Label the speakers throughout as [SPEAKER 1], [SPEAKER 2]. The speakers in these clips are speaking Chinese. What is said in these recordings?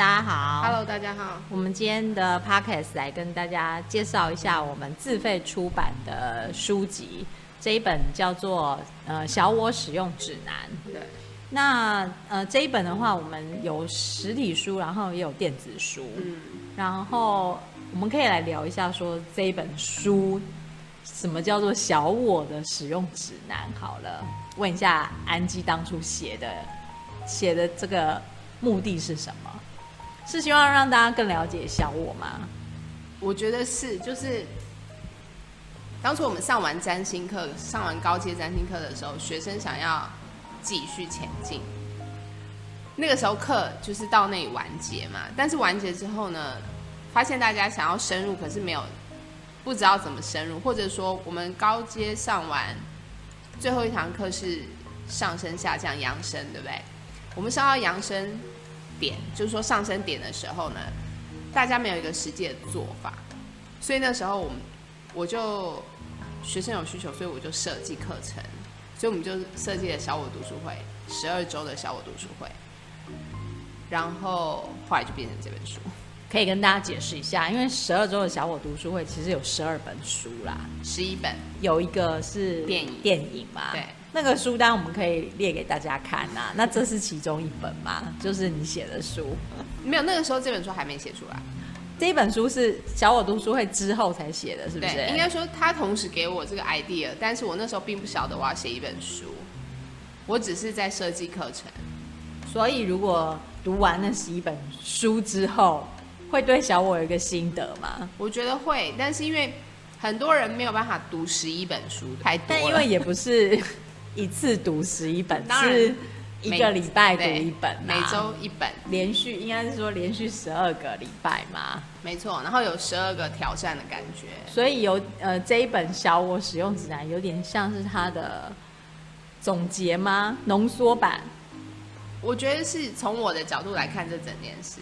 [SPEAKER 1] 大家好
[SPEAKER 2] ，Hello，大家好。
[SPEAKER 1] 我们今天的 Podcast 来跟大家介绍一下我们自费出版的书籍，这一本叫做呃《小我使用指南》。
[SPEAKER 2] 对。
[SPEAKER 1] 那呃这一本的话，我们有实体书，然后也有电子书。嗯。然后我们可以来聊一下，说这一本书什么叫做小我的使用指南？好了，问一下安吉当初写的写的这个目的是什么？是希望让大家更了解小我吗？
[SPEAKER 2] 我觉得是，就是当初我们上完占星课，上完高阶占星课的时候，学生想要继续前进。那个时候课就是到那里完结嘛，但是完结之后呢，发现大家想要深入，可是没有不知道怎么深入，或者说我们高阶上完最后一堂课是上升下降扬升，对不对？我们上到扬升点，就是说上升点的时候呢，大家没有一个实际的做法，所以那时候我们我就学生有需求，所以我就设计课程，所以我们就设计了小我读书会，十二周的小我读书会。然后后来就变成这本书，
[SPEAKER 1] 可以跟大家解释一下，因为十二周的小我读书会其实有十二本书啦，
[SPEAKER 2] 十一本，
[SPEAKER 1] 有一个是电影。电影嘛，
[SPEAKER 2] 对，
[SPEAKER 1] 那个书单我们可以列给大家看呐、啊。那这是其中一本嘛，就是你写的书，
[SPEAKER 2] 没有，那个时候这本书还没写出来，
[SPEAKER 1] 这一本书是小我读书会之后才写的，是不是？
[SPEAKER 2] 对，应该说他同时给我这个 idea，但是我那时候并不晓得我要写一本书，我只是在设计课程。
[SPEAKER 1] 所以，如果读完那十一本书之后，会对小我有一个心得吗？
[SPEAKER 2] 我觉得会，但是因为很多人没有办法读十一本书，太多。
[SPEAKER 1] 但因为也不是一次读十一本，是一个礼拜读一本，
[SPEAKER 2] 每周一本，
[SPEAKER 1] 连续应该是说连续十二个礼拜嘛。
[SPEAKER 2] 没错，然后有十二个挑战的感觉。
[SPEAKER 1] 所以有呃这一本小我使用指南有点像是它的总结吗？浓缩版。
[SPEAKER 2] 我觉得是从我的角度来看这整件事。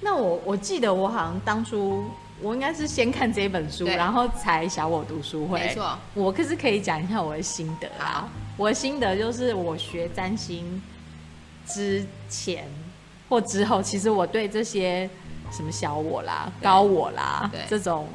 [SPEAKER 1] 那我我记得我好像当初我应该是先看这本书，然后才小我读书会。
[SPEAKER 2] 没错，
[SPEAKER 1] 我可是可以讲一下我的心得啊。我的心得就是我学占星之前或之后，其实我对这些什么小我啦、高我啦这种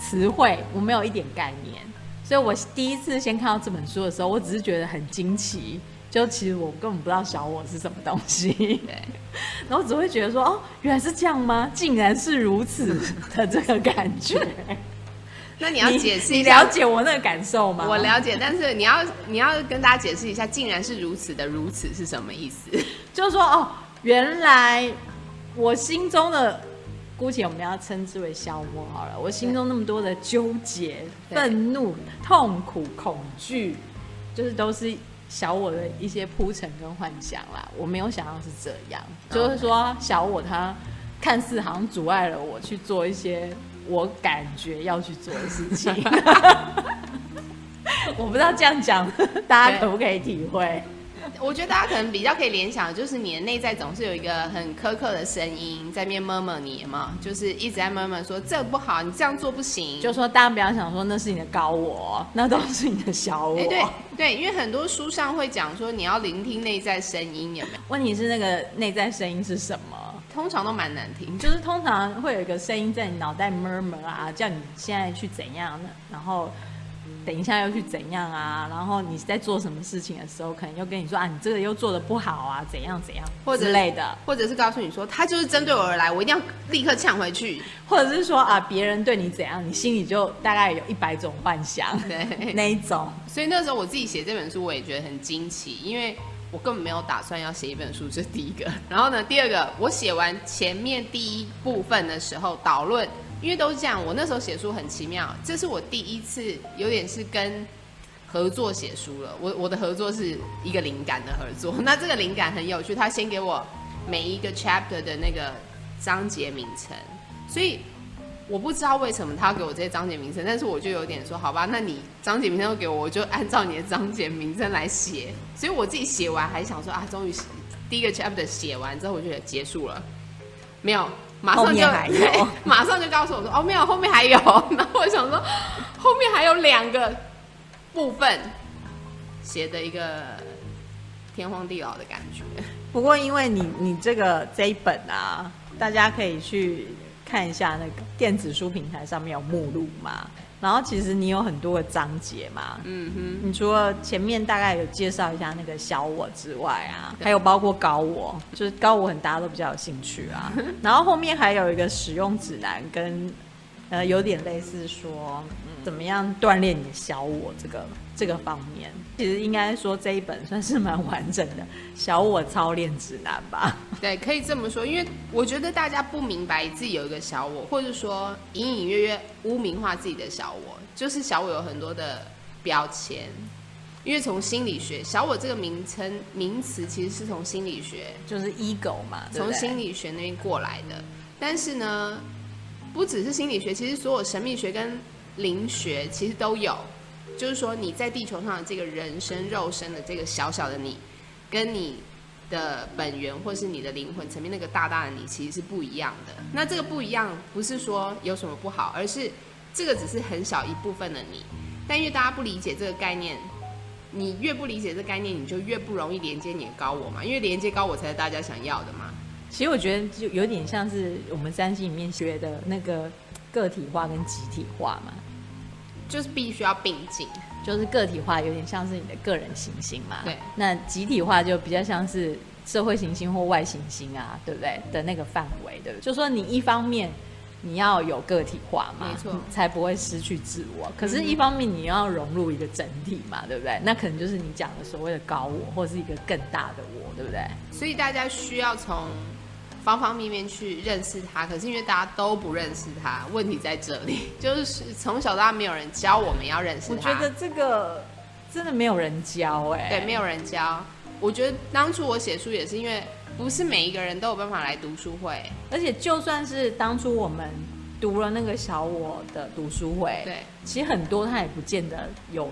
[SPEAKER 1] 词汇我没有一点概念，所以我第一次先看到这本书的时候，我只是觉得很惊奇。就其实我根本不知道小我是什么东西，对，然后只会觉得说哦，原来是这样吗？竟然是如此 的这个感觉。
[SPEAKER 2] 那你要解释一下，
[SPEAKER 1] 你了解我那个感受吗？
[SPEAKER 2] 我了解，但是你要你要跟大家解释一下，竟然是如此的如此是什么意思？
[SPEAKER 1] 就是说哦，原来我心中的，姑且我们要称之为消磨好了，我心中那么多的纠结、愤怒、痛苦、恐惧，就是都是。小我的一些铺陈跟幻想啦，我没有想到是这样。就是说小我他看似好像阻碍了我去做一些我感觉要去做的事情，我不知道这样讲大家可不可以体会。
[SPEAKER 2] 我觉得大家可能比较可以联想，就是你的内在总是有一个很苛刻的声音在面 murmur 你嘛，就是一直在 murmur 说这不好，你这样做不行。
[SPEAKER 1] 就说大家不要想说那是你的高我，那都是你的小我。
[SPEAKER 2] 欸、对对，因为很多书上会讲说你要聆听内在声音，有没有？
[SPEAKER 1] 问题是那个内在声音是什么？
[SPEAKER 2] 通常都蛮难听，
[SPEAKER 1] 就是通常会有一个声音在你脑袋 murmur 啊，叫你现在去怎样呢？然后。等一下要去怎样啊？然后你在做什么事情的时候，可能又跟你说啊，你这个又做的不好啊，怎样怎样，或者之类的，
[SPEAKER 2] 或者是告诉你说他就是针对我而来，我一定要立刻呛回去，
[SPEAKER 1] 或者是说啊，别人对你怎样，你心里就大概有一百种幻想，
[SPEAKER 2] 对
[SPEAKER 1] 那一种。
[SPEAKER 2] 所以那时候我自己写这本书，我也觉得很惊奇，因为我根本没有打算要写一本书，这是第一个。然后呢，第二个，我写完前面第一部分的时候，导论。因为都是这样，我那时候写书很奇妙，这是我第一次有点是跟合作写书了。我我的合作是一个灵感的合作，那这个灵感很有趣，他先给我每一个 chapter 的那个章节名称，所以我不知道为什么他要给我这些章节名称，但是我就有点说，好吧，那你章节名称都给我，我就按照你的章节名称来写。所以我自己写完还想说啊，终于第一个 chapter 写完之后，我就结束了，没有。马上就还有，马上就告诉我说：“哦，没有，后面还有。”然后我想说，后面还有两个部分，写的一个天荒地老的感觉。
[SPEAKER 1] 不过因为你你这个这一本啊，大家可以去看一下那个电子书平台上面有目录嘛。然后其实你有很多个章节嘛，嗯哼，你除了前面大概有介绍一下那个小我之外啊，还有包括高我，就是高我很大家都比较有兴趣啊。然后后面还有一个使用指南跟，呃，有点类似说。怎么样锻炼你的小我这个这个方面？其实应该说这一本算是蛮完整的小我操练指南吧。
[SPEAKER 2] 对，可以这么说，因为我觉得大家不明白自己有一个小我，或者说隐隐约约污名化自己的小我，就是小我有很多的标签。因为从心理学，小我这个名称名词其实是从心理学，
[SPEAKER 1] 就是 ego 嘛，
[SPEAKER 2] 从心理学那边过来的。但是呢，不只是心理学，其实所有神秘学跟灵学其实都有，就是说你在地球上的这个人生肉身的这个小小的你，跟你的本源或是你的灵魂层面那个大大的你，其实是不一样的。那这个不一样，不是说有什么不好，而是这个只是很小一部分的你。但因为大家不理解这个概念，你越不理解这概念，你就越不容易连接你的高我嘛。因为连接高我才是大家想要的嘛。
[SPEAKER 1] 其实我觉得就有点像是我们三星里面学的那个个体化跟集体化嘛。
[SPEAKER 2] 就是必须要并进，
[SPEAKER 1] 就是个体化有点像是你的个人行星嘛，
[SPEAKER 2] 对。
[SPEAKER 1] 那集体化就比较像是社会行星或外行星啊，对不对？的那个范围，对不对？就说你一方面你要有个体化嘛，
[SPEAKER 2] 没错，
[SPEAKER 1] 才不会失去自我。可是，一方面你要融入一个整体嘛，对不对？那可能就是你讲的所谓的高我，或是一个更大的我，对不对？
[SPEAKER 2] 所以大家需要从。方方面面去认识他，可是因为大家都不认识他，问题在这里，就是从小到大没有人教我们要认识他。
[SPEAKER 1] 我觉得这个真的没有人教哎、欸，
[SPEAKER 2] 对，没有人教。我觉得当初我写书也是因为不是每一个人都有办法来读书会，
[SPEAKER 1] 而且就算是当初我们读了那个小我的读书会，
[SPEAKER 2] 对，
[SPEAKER 1] 其实很多他也不见得有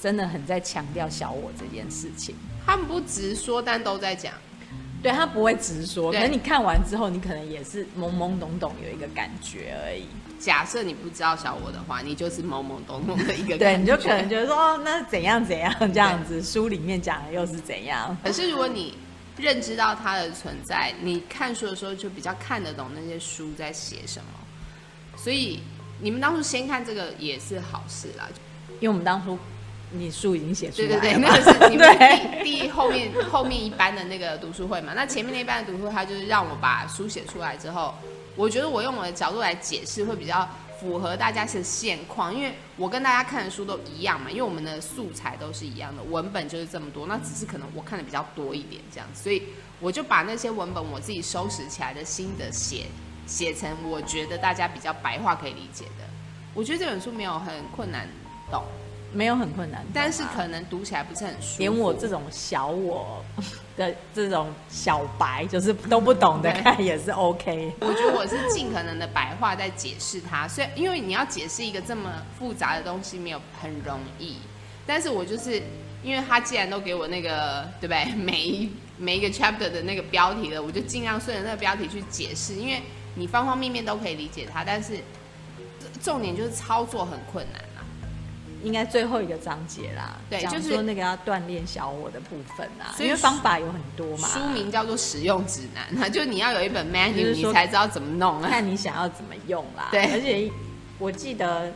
[SPEAKER 1] 真的很在强调小我这件事情。
[SPEAKER 2] 他们不直说，但都在讲。
[SPEAKER 1] 对，他不会直说，可是你看完之后，你可能也是懵懵懂懂有一个感觉而已。
[SPEAKER 2] 假设你不知道小我的话，你就是懵懵懂懂的一个感觉。
[SPEAKER 1] 对，你就可能觉得说，哦，那怎样怎样这样子，书里面讲的又是怎样？
[SPEAKER 2] 可是如果你认知到它的存在，你看书的时候就比较看得懂那些书在写什么。所以你们当初先看这个也是好事啦，
[SPEAKER 1] 因为我们当初。你书已经写出来了，
[SPEAKER 2] 对对对，那个是你们 第第后面后面一班的那个读书会嘛？那前面那一班的读书会，他就是让我把书写出来之后，我觉得我用我的角度来解释会比较符合大家的现况，因为我跟大家看的书都一样嘛，因为我们的素材都是一样的，文本就是这么多，那只是可能我看的比较多一点这样子，所以我就把那些文本我自己收拾起来的心得写写成我觉得大家比较白话可以理解的。我觉得这本书没有很困难懂。
[SPEAKER 1] 没有很困难，
[SPEAKER 2] 但是可能读起来不是很舒服。
[SPEAKER 1] 连我这种小我的这种小白，就是都不懂的看也是 OK。
[SPEAKER 2] 我觉得我是尽可能的白话在解释它，所以因为你要解释一个这么复杂的东西没有很容易，但是我就是因为他既然都给我那个对不对，每一每一个 chapter 的那个标题了，我就尽量顺着那个标题去解释，因为你方方面面都可以理解它，但是重点就是操作很困难。
[SPEAKER 1] 应该最后一个章节啦，
[SPEAKER 2] 对，就是
[SPEAKER 1] 说那个要锻炼小我的部分啊，因为方法有很多嘛。
[SPEAKER 2] 书名叫做使用指南，就你要有一本 menu，你才知道怎么弄啊，
[SPEAKER 1] 看你想要怎么用啦。
[SPEAKER 2] 对，
[SPEAKER 1] 而且我记得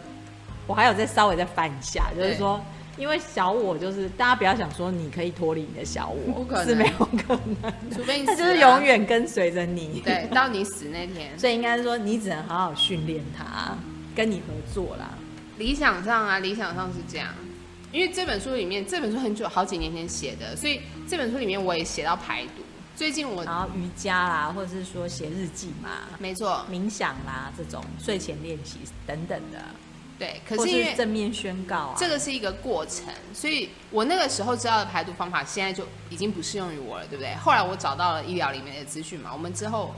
[SPEAKER 1] 我还有再稍微再翻一下，就是说，因为小我就是大家不要想说你可以脱离你的小我，
[SPEAKER 2] 不可能，
[SPEAKER 1] 是没有可能，
[SPEAKER 2] 除非你
[SPEAKER 1] 他就是永远跟随着你，
[SPEAKER 2] 对，到你死那天。
[SPEAKER 1] 所以应该是说你只能好好训练他，跟你合作啦。
[SPEAKER 2] 理想上啊，理想上是这样，因为这本书里面，这本书很久好几年前写的，所以这本书里面我也写到排毒。最近我
[SPEAKER 1] 然后瑜伽啦，或者是说写日记嘛，
[SPEAKER 2] 没错，
[SPEAKER 1] 冥想啦这种睡前练习等等的，
[SPEAKER 2] 对，可是因为
[SPEAKER 1] 是正面宣告啊，
[SPEAKER 2] 这个是一个过程，所以我那个时候知道的排毒方法，现在就已经不适用于我了，对不对？后来我找到了医疗里面的资讯嘛，我们之后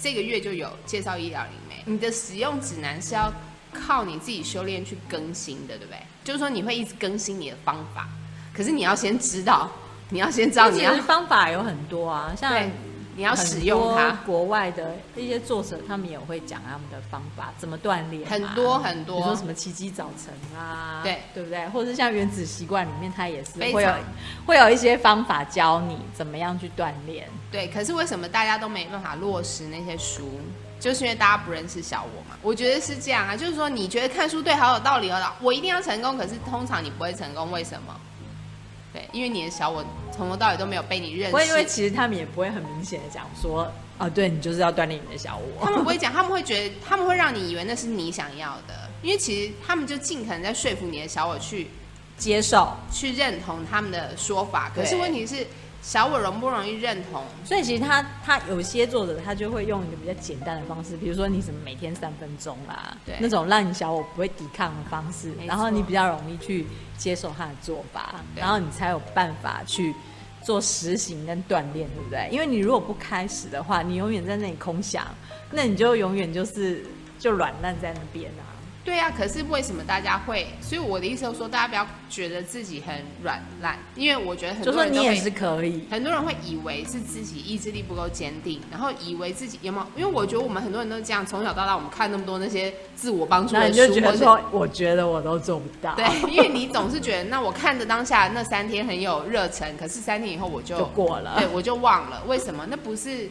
[SPEAKER 2] 这个月就有介绍医疗里面，你的使用指南是要。靠你自己修炼去更新的，对不对？就是说你会一直更新你的方法，可是你要先知道，你要先知道你要，
[SPEAKER 1] 其实方法有很多啊，像
[SPEAKER 2] 你要使用它。
[SPEAKER 1] 国外的一些作者，他们也会讲他们的方法，怎么锻炼、啊，
[SPEAKER 2] 很多很多，
[SPEAKER 1] 比如说什么奇迹早晨啊，
[SPEAKER 2] 对
[SPEAKER 1] 对不对？或者是像原子习惯里面，它也是会有会有一些方法教你怎么样去锻炼。
[SPEAKER 2] 对，可是为什么大家都没办法落实那些书？就是因为大家不认识小我嘛。我觉得是这样啊，就是说你觉得看书对好有道理哦，我一定要成功，可是通常你不会成功，为什么？对，因为你的小我从头到尾都没有被你认识。
[SPEAKER 1] 不会，因为其实他们也不会很明显的讲说，啊，对你就是要锻炼你的小我。
[SPEAKER 2] 他们不会 讲，他们会觉得，他们会让你以为那是你想要的，因为其实他们就尽可能在说服你的小我去
[SPEAKER 1] 接受、
[SPEAKER 2] 去认同他们的说法。可是问题是。小我容不容易认同？
[SPEAKER 1] 所以其实他他有些作者他就会用一个比较简单的方式，比如说你什么每天三分钟啦，对，那种让你小我不会抵抗的方式，然后你比较容易去接受他的做法，然后你才有办法去做实行跟锻炼，对不对？因为你如果不开始的话，你永远在那里空想，那你就永远就是就软烂在那边啊。
[SPEAKER 2] 对啊，可是为什么大家会？所以我的意思就是说，大家不要觉得自己很软烂，因为我觉得很多人都
[SPEAKER 1] 就说你也是可以。
[SPEAKER 2] 很多人会以为是自己意志力不够坚定，然后以为自己有没有？因为我觉得我们很多人都这样，从小到大我们看那么多那些自我帮助的书，
[SPEAKER 1] 你就觉得说，我觉得我都做不到。
[SPEAKER 2] 对，因为你总是觉得，那我看着当下那三天很有热忱，可是三天以后我就，
[SPEAKER 1] 就过了，
[SPEAKER 2] 对，我就忘了。为什么？那不是。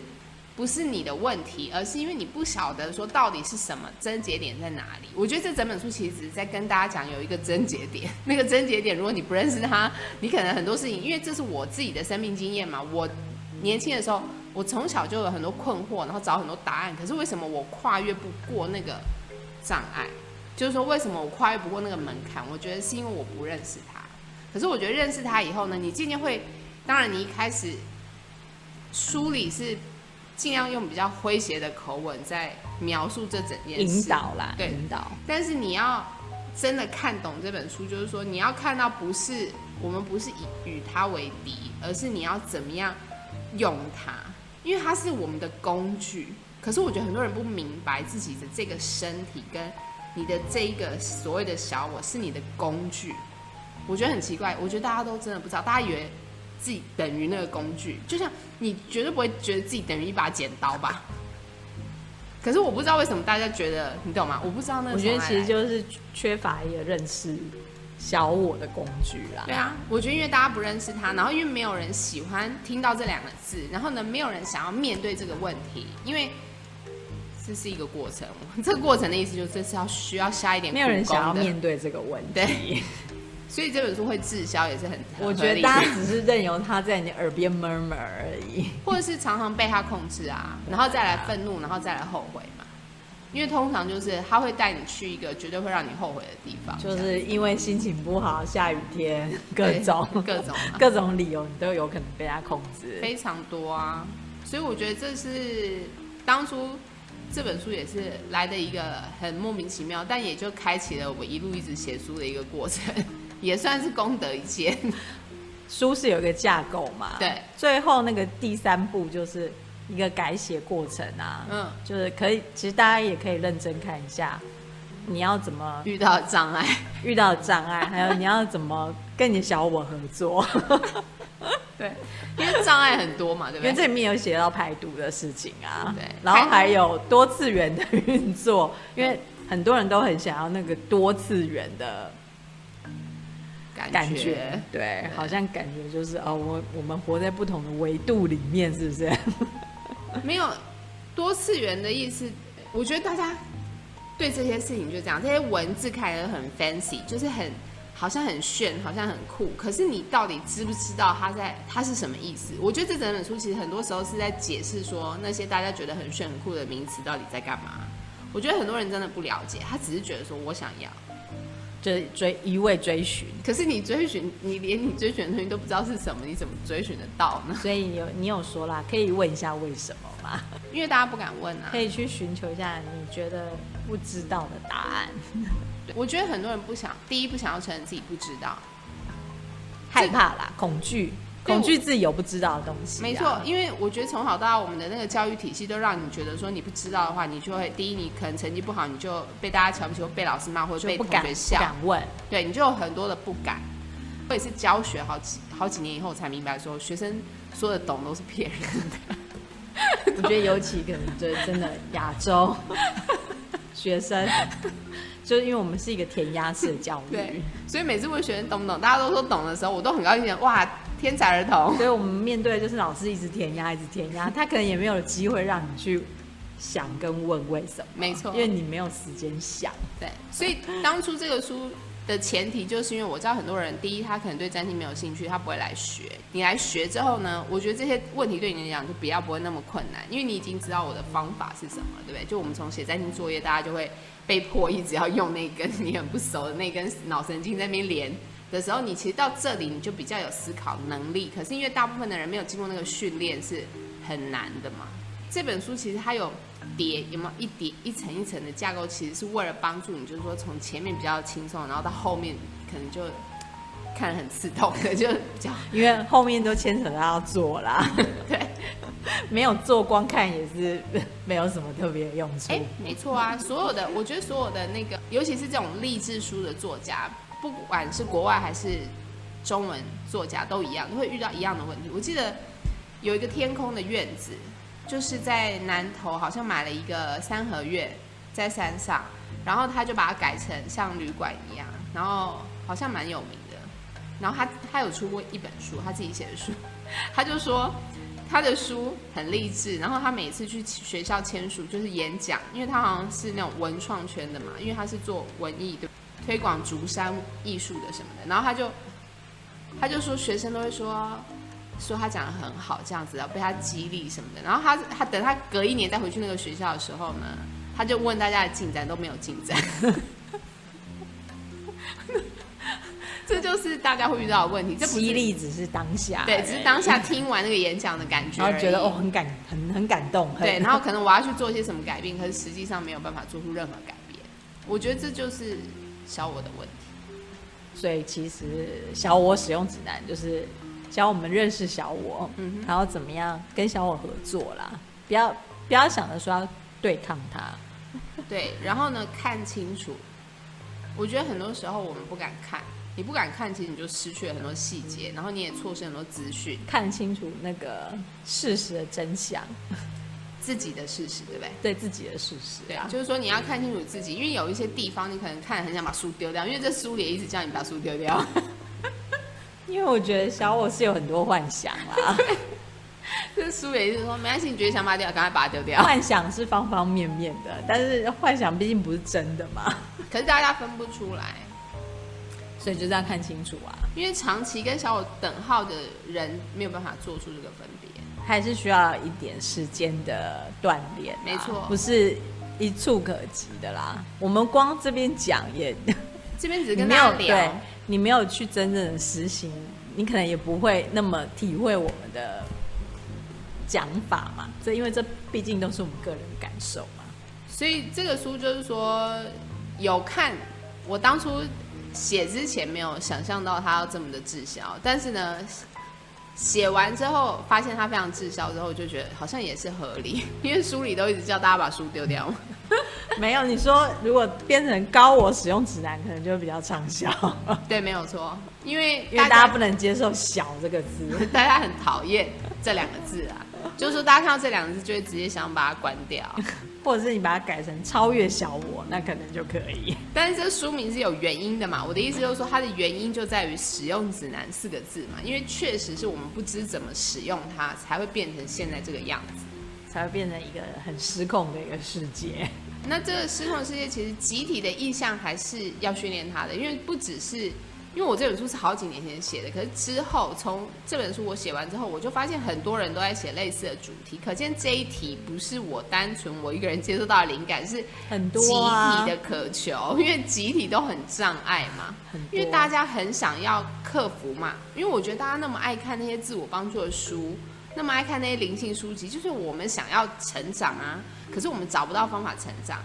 [SPEAKER 2] 不是你的问题，而是因为你不晓得说到底是什么症结点在哪里。我觉得这整本书其实是在跟大家讲有一个症结点，那个症结点如果你不认识它，你可能很多事情，因为这是我自己的生命经验嘛。我年轻的时候，我从小就有很多困惑，然后找很多答案。可是为什么我跨越不过那个障碍？就是说为什么我跨越不过那个门槛？我觉得是因为我不认识它。可是我觉得认识它以后呢，你渐渐会，当然你一开始梳理是。尽量用比较诙谐的口吻在描述这整件事，
[SPEAKER 1] 引导啦，
[SPEAKER 2] 对，
[SPEAKER 1] 引导。
[SPEAKER 2] 但是你要真的看懂这本书，就是说你要看到不是我们不是以与它为敌，而是你要怎么样用它，因为它是我们的工具。可是我觉得很多人不明白自己的这个身体跟你的这一个所谓的小我是你的工具，我觉得很奇怪。我觉得大家都真的不知道，大家以为。自己等于那个工具，就像你绝对不会觉得自己等于一把剪刀吧？可是我不知道为什么大家觉得，你懂吗？我不知道那个。
[SPEAKER 1] 我觉得其实就是缺乏一个认识小我的工具啦。
[SPEAKER 2] 对啊，我觉得因为大家不认识他，然后因为没有人喜欢听到这两个字，然后呢，没有人想要面对这个问题，因为这是一个过程。这个过程的意思就是这是要需要下一点。
[SPEAKER 1] 没有人想要面对这个问题。
[SPEAKER 2] 对。所以这本书会滞销也是很，
[SPEAKER 1] 我觉得大家只是任由他在你耳边 murmur 而已，
[SPEAKER 2] 或者是常常被他控制啊，然后再来愤怒，然后再来后悔嘛。因为通常就是他会带你去一个绝对会让你后悔的地方，
[SPEAKER 1] 就是因为心情不好、下雨天，各种
[SPEAKER 2] 各种
[SPEAKER 1] 各种理由，你都有可能被他控制，
[SPEAKER 2] 非常多啊。所以我觉得这是当初这本书也是来的一个很莫名其妙，但也就开启了我一路一直写书的一个过程。也算是功德一件，
[SPEAKER 1] 书是有一个架构嘛？
[SPEAKER 2] 对，
[SPEAKER 1] 最后那个第三步就是一个改写过程啊。嗯，就是可以，其实大家也可以认真看一下，你要怎么
[SPEAKER 2] 遇到障碍，
[SPEAKER 1] 遇到障碍，还有你要怎么跟你小我合作。
[SPEAKER 2] 对，因为障碍很多嘛，对不对？
[SPEAKER 1] 因为这里面有写到排毒的事情啊，
[SPEAKER 2] 对，
[SPEAKER 1] 然后还有多次元的运作，因为很多人都很想要那个多次元的。感觉对，对，好像感觉就是哦，我我们活在不同的维度里面，是不是？
[SPEAKER 2] 没有多次元的意思。我觉得大家对这些事情就这样，这些文字看起来很 fancy，就是很好像很炫，好像很酷。可是你到底知不知道它在它是什么意思？我觉得这整本书其实很多时候是在解释说那些大家觉得很炫很酷的名词到底在干嘛。我觉得很多人真的不了解，他只是觉得说我想要。
[SPEAKER 1] 就追一味追寻，
[SPEAKER 2] 可是你追寻，你连你追寻的东西都不知道是什么，你怎么追寻得到呢？
[SPEAKER 1] 所以你有你有说啦，可以问一下为什么吗？
[SPEAKER 2] 因为大家不敢问啊。
[SPEAKER 1] 可以去寻求一下你觉得不知道的答案。
[SPEAKER 2] 我觉得很多人不想，第一不想要承认自己不知道，
[SPEAKER 1] 害怕啦，恐惧。恐惧自己有不知道的东西，
[SPEAKER 2] 没错，因为我觉得从小到大我们的那个教育体系都让你觉得说你不知道的话，你就会第一你可能成绩不好，你就被大家瞧不起，或被老师骂，或者被同学笑，
[SPEAKER 1] 不敢问，
[SPEAKER 2] 对，你就有很多的不敢。我也是教学好几好几年以后才明白说，学生说的懂都是骗人的。
[SPEAKER 1] 我觉得尤其可能就是真的亚洲 学生，就是因为我们是一个填鸭式的教育，
[SPEAKER 2] 对，所以每次问学生懂不懂，大家都说懂的时候，我都很高兴。哇，天才儿童！
[SPEAKER 1] 所以我们面对的就是老师一直填鸭，一直填鸭，他可能也没有机会让你去想跟问为什么，
[SPEAKER 2] 没错，
[SPEAKER 1] 因为你没有时间想。
[SPEAKER 2] 对，所以当初这个书。的前提就是因为我知道很多人，第一他可能对占星没有兴趣，他不会来学。你来学之后呢，我觉得这些问题对你来讲就比较不会那么困难，因为你已经知道我的方法是什么，对不对？就我们从写占星作业，大家就会被迫一直要用那根你很不熟的那根脑神经在那边连的时候，你其实到这里你就比较有思考能力。可是因为大部分的人没有经过那个训练，是很难的嘛。这本书其实它有。叠有没有一叠一层一层的架构？其实是为了帮助你，就是说从前面比较轻松，然后到后面可能就看得很刺痛的，就比较
[SPEAKER 1] 因为后面都牵扯到要做啦。
[SPEAKER 2] 对，
[SPEAKER 1] 没有做光看也是 没有什么特别的用处。
[SPEAKER 2] 哎，没错啊，所有的我觉得所有的那个，尤其是这种励志书的作家，不管是国外还是中文作家都一样，都会遇到一样的问题。我记得有一个天空的院子。就是在南头，好像买了一个三合院，在山上，然后他就把它改成像旅馆一样，然后好像蛮有名的。然后他他有出过一本书，他自己写的书，他就说他的书很励志。然后他每次去学校签书，就是演讲，因为他好像是那种文创圈的嘛，因为他是做文艺的，推广竹山艺术的什么的。然后他就他就说学生都会说。说他讲的很好，这样子要被他激励什么的。然后他他等他隔一年再回去那个学校的时候呢，他就问大家的进展都没有进展。这就是大家会遇到的问题。这
[SPEAKER 1] 激励只是当下，
[SPEAKER 2] 对，只是当下听完那个演讲的感觉，
[SPEAKER 1] 然后觉得哦很感很很感动。
[SPEAKER 2] 对，然后可能我要去做些什么改变，可是实际上没有办法做出任何改变。我觉得这就是小我的问题。
[SPEAKER 1] 所以其实小我使用指南就是。教我们认识小我，嗯，然后怎么样跟小我合作啦？不要不要想着说要对抗他，
[SPEAKER 2] 对。然后呢，看清楚。我觉得很多时候我们不敢看，你不敢看，其实你就失去了很多细节，然后你也错失很多资讯。
[SPEAKER 1] 看清楚那个事实的真相，
[SPEAKER 2] 自己的事实，对不对？
[SPEAKER 1] 对自己的事实，
[SPEAKER 2] 对啊。就是说你要看清楚自己，因为有一些地方你可能看很想把书丢掉，因为这书里也一直叫你把书丢掉。
[SPEAKER 1] 因为我觉得小我是有很多幻想啦，
[SPEAKER 2] 这书也是说没关系，你觉得想把它丢，赶快把它丢掉。
[SPEAKER 1] 幻想是方方面面的，但是幻想毕竟不是真的嘛。
[SPEAKER 2] 可是大家分不出来，
[SPEAKER 1] 所以就这样看清楚啊。
[SPEAKER 2] 因为长期跟小我等号的人没有办法做出这个分别，
[SPEAKER 1] 还是需要一点时间的锻炼。
[SPEAKER 2] 没错，
[SPEAKER 1] 不是一触可及的啦。我们光这边讲也，
[SPEAKER 2] 这边只是跟大家聊。
[SPEAKER 1] 你没有去真正的实行，你可能也不会那么体会我们的讲法嘛。这因为这毕竟都是我们个人感受嘛。
[SPEAKER 2] 所以这个书就是说，有看我当初写之前没有想象到它要这么的滞销，但是呢，写完之后发现它非常滞销之后，就觉得好像也是合理，因为书里都一直叫大家把书丢掉。
[SPEAKER 1] 没有，你说如果变成高我使用指南，可能就会比较畅销。
[SPEAKER 2] 对，没有错，因为
[SPEAKER 1] 因为大家不能接受“小”这个字，
[SPEAKER 2] 大家很讨厌这两个字啊。就是说，大家看到这两个字，就会直接想把它关掉，
[SPEAKER 1] 或者是你把它改成“超越小我”，那可能就可以。
[SPEAKER 2] 但是这书名是有原因的嘛？我的意思就是说，它的原因就在于“使用指南”四个字嘛，因为确实是我们不知怎么使用它，才会变成现在这个样子。
[SPEAKER 1] 才会变成一个很失控的一个世界。
[SPEAKER 2] 那这个失控世界，其实集体的意向还是要训练它的，因为不只是因为我这本书是好几年前写的，可是之后从这本书我写完之后，我就发现很多人都在写类似的主题，可见这一题不是我单纯我一个人接受到的灵感，是很多集体的渴求，因为集体都很障碍嘛，因为大家很想要克服嘛，因为我觉得大家那么爱看那些自我帮助的书。那么爱看那些灵性书籍，就是我们想要成长啊，可是我们找不到方法成长。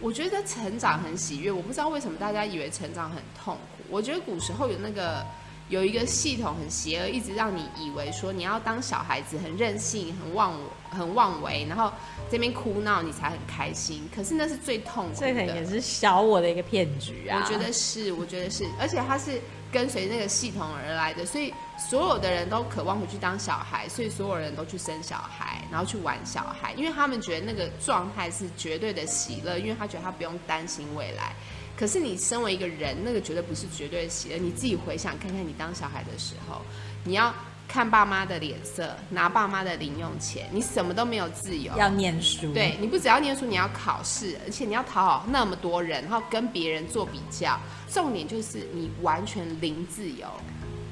[SPEAKER 2] 我觉得成长很喜悦，我不知道为什么大家以为成长很痛苦。我觉得古时候有那个有一个系统很邪恶，一直让你以为说你要当小孩子，很任性、很妄很妄为，然后这边哭闹你才很开心。可是那是最痛苦的，
[SPEAKER 1] 这可能也是小我的一个骗局啊。
[SPEAKER 2] 我觉得是，我觉得是，而且它是跟随那个系统而来的，所以所有的人都渴望回去当小孩，所以所有人都去生小孩，然后去玩小孩，因为他们觉得那个状态是绝对的喜乐，因为他觉得他不用担心未来。可是你身为一个人，那个绝对不是绝对的喜乐。你自己回想看看，你当小孩的时候，你要看爸妈的脸色，拿爸妈的零用钱，你什么都没有自由。
[SPEAKER 1] 要念书，
[SPEAKER 2] 对，你不只要念书，你要考试，而且你要讨好那么多人，然后跟别人做比较。重点就是你完全零自由，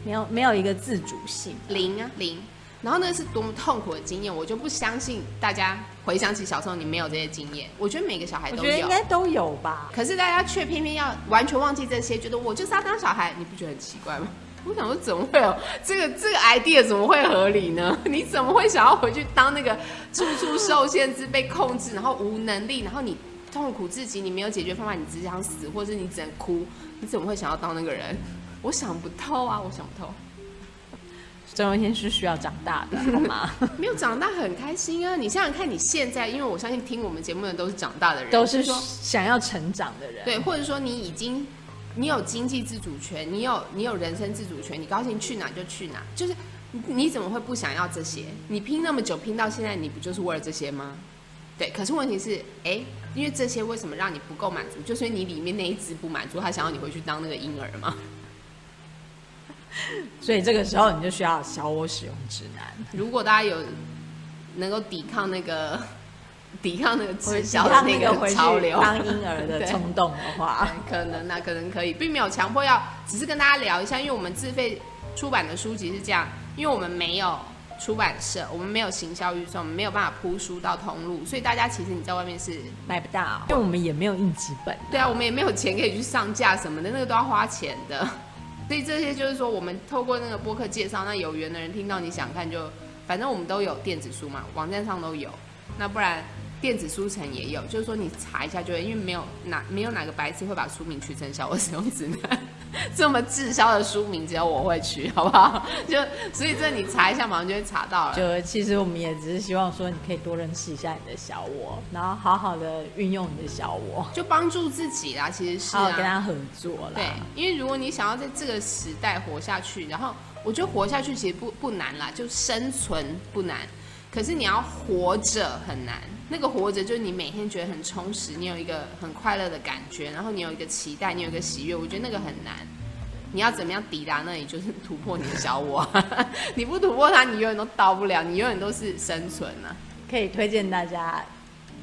[SPEAKER 1] 没有没有一个自主性，
[SPEAKER 2] 零啊零。然后那是多么痛苦的经验，我就不相信大家回想起小时候你没有这些经验。我觉得每个小孩都有，
[SPEAKER 1] 我觉得应该都有吧。
[SPEAKER 2] 可是大家却偏偏要完全忘记这些，觉得我就是要当小孩，你不觉得很奇怪吗？我想说怎么会有这个这个 idea 怎么会合理呢？你怎么会想要回去当那个处处受限制、被控制，然后无能力，然后你痛苦至极，你没有解决方法，你只想死，或者是你只能哭，你怎么会想要当那个人？我想不透啊，我想不透。
[SPEAKER 1] 总有一天是需要长大的，好吗？
[SPEAKER 2] 没有长大很开心啊！你想想看，你现在，因为我相信听我们节目的都是长大的人，
[SPEAKER 1] 都是说想要成长的人，
[SPEAKER 2] 对，或者说你已经你有经济自主权，你有你有人生自主权，你高兴去哪就去哪，就是你，你怎么会不想要这些？你拼那么久，拼到现在，你不就是为了这些吗？对，可是问题是，哎，因为这些为什么让你不够满足？就是你里面那一只不满足，他想要你回去当那个婴儿吗？
[SPEAKER 1] 所以这个时候你就需要小我使用指南。
[SPEAKER 2] 如果大家有能够抵抗那个抵抗那个直销
[SPEAKER 1] 的
[SPEAKER 2] 那个潮流，
[SPEAKER 1] 当婴儿的 冲动的话，
[SPEAKER 2] 可能那、啊、可能可以，并没有强迫要，只是跟大家聊一下，因为我们自费出版的书籍是这样，因为我们没有出版社，我们没有行销预算，我们没有办法铺书到通路，所以大家其实你在外面是
[SPEAKER 1] 买不到，因为我们也没有印几本。
[SPEAKER 2] 对啊，我们也没有钱可以去上架什么的，那个都要花钱的。所以这些就是说，我们透过那个播客介绍，那有缘的人听到你想看就，反正我们都有电子书嘛，网站上都有。那不然电子书城也有，就是说你查一下就会，因为没有哪没有哪个白痴会把书名取成小我使用指南。这么滞销的书名，只有我会取，好不好？就所以这你查一下，马上就会查到了。
[SPEAKER 1] 就其实我们也只是希望说，你可以多认识一下你的小我，然后好好的运用你的小我，
[SPEAKER 2] 就帮助自己啦。其实是、啊、
[SPEAKER 1] 好好跟他合作啦。
[SPEAKER 2] 对，因为如果你想要在这个时代活下去，然后我觉得活下去其实不不难啦，就生存不难，可是你要活着很难。那个活着就是你每天觉得很充实，你有一个很快乐的感觉，然后你有一个期待，你有一个喜悦。我觉得那个很难。你要怎么样抵达那里？就是突破你的小我。你不突破它，你永远都到不了。你永远都是生存啊。
[SPEAKER 1] 可以推荐大家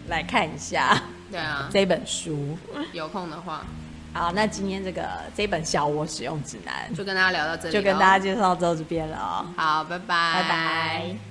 [SPEAKER 1] 来看一下。
[SPEAKER 2] 对啊，
[SPEAKER 1] 这本书
[SPEAKER 2] 有空的话。
[SPEAKER 1] 好，那今天这个这本小我使用指南
[SPEAKER 2] 就跟大家聊到这里，
[SPEAKER 1] 就跟大家介绍到这边了。
[SPEAKER 2] 好，拜拜，
[SPEAKER 1] 拜拜。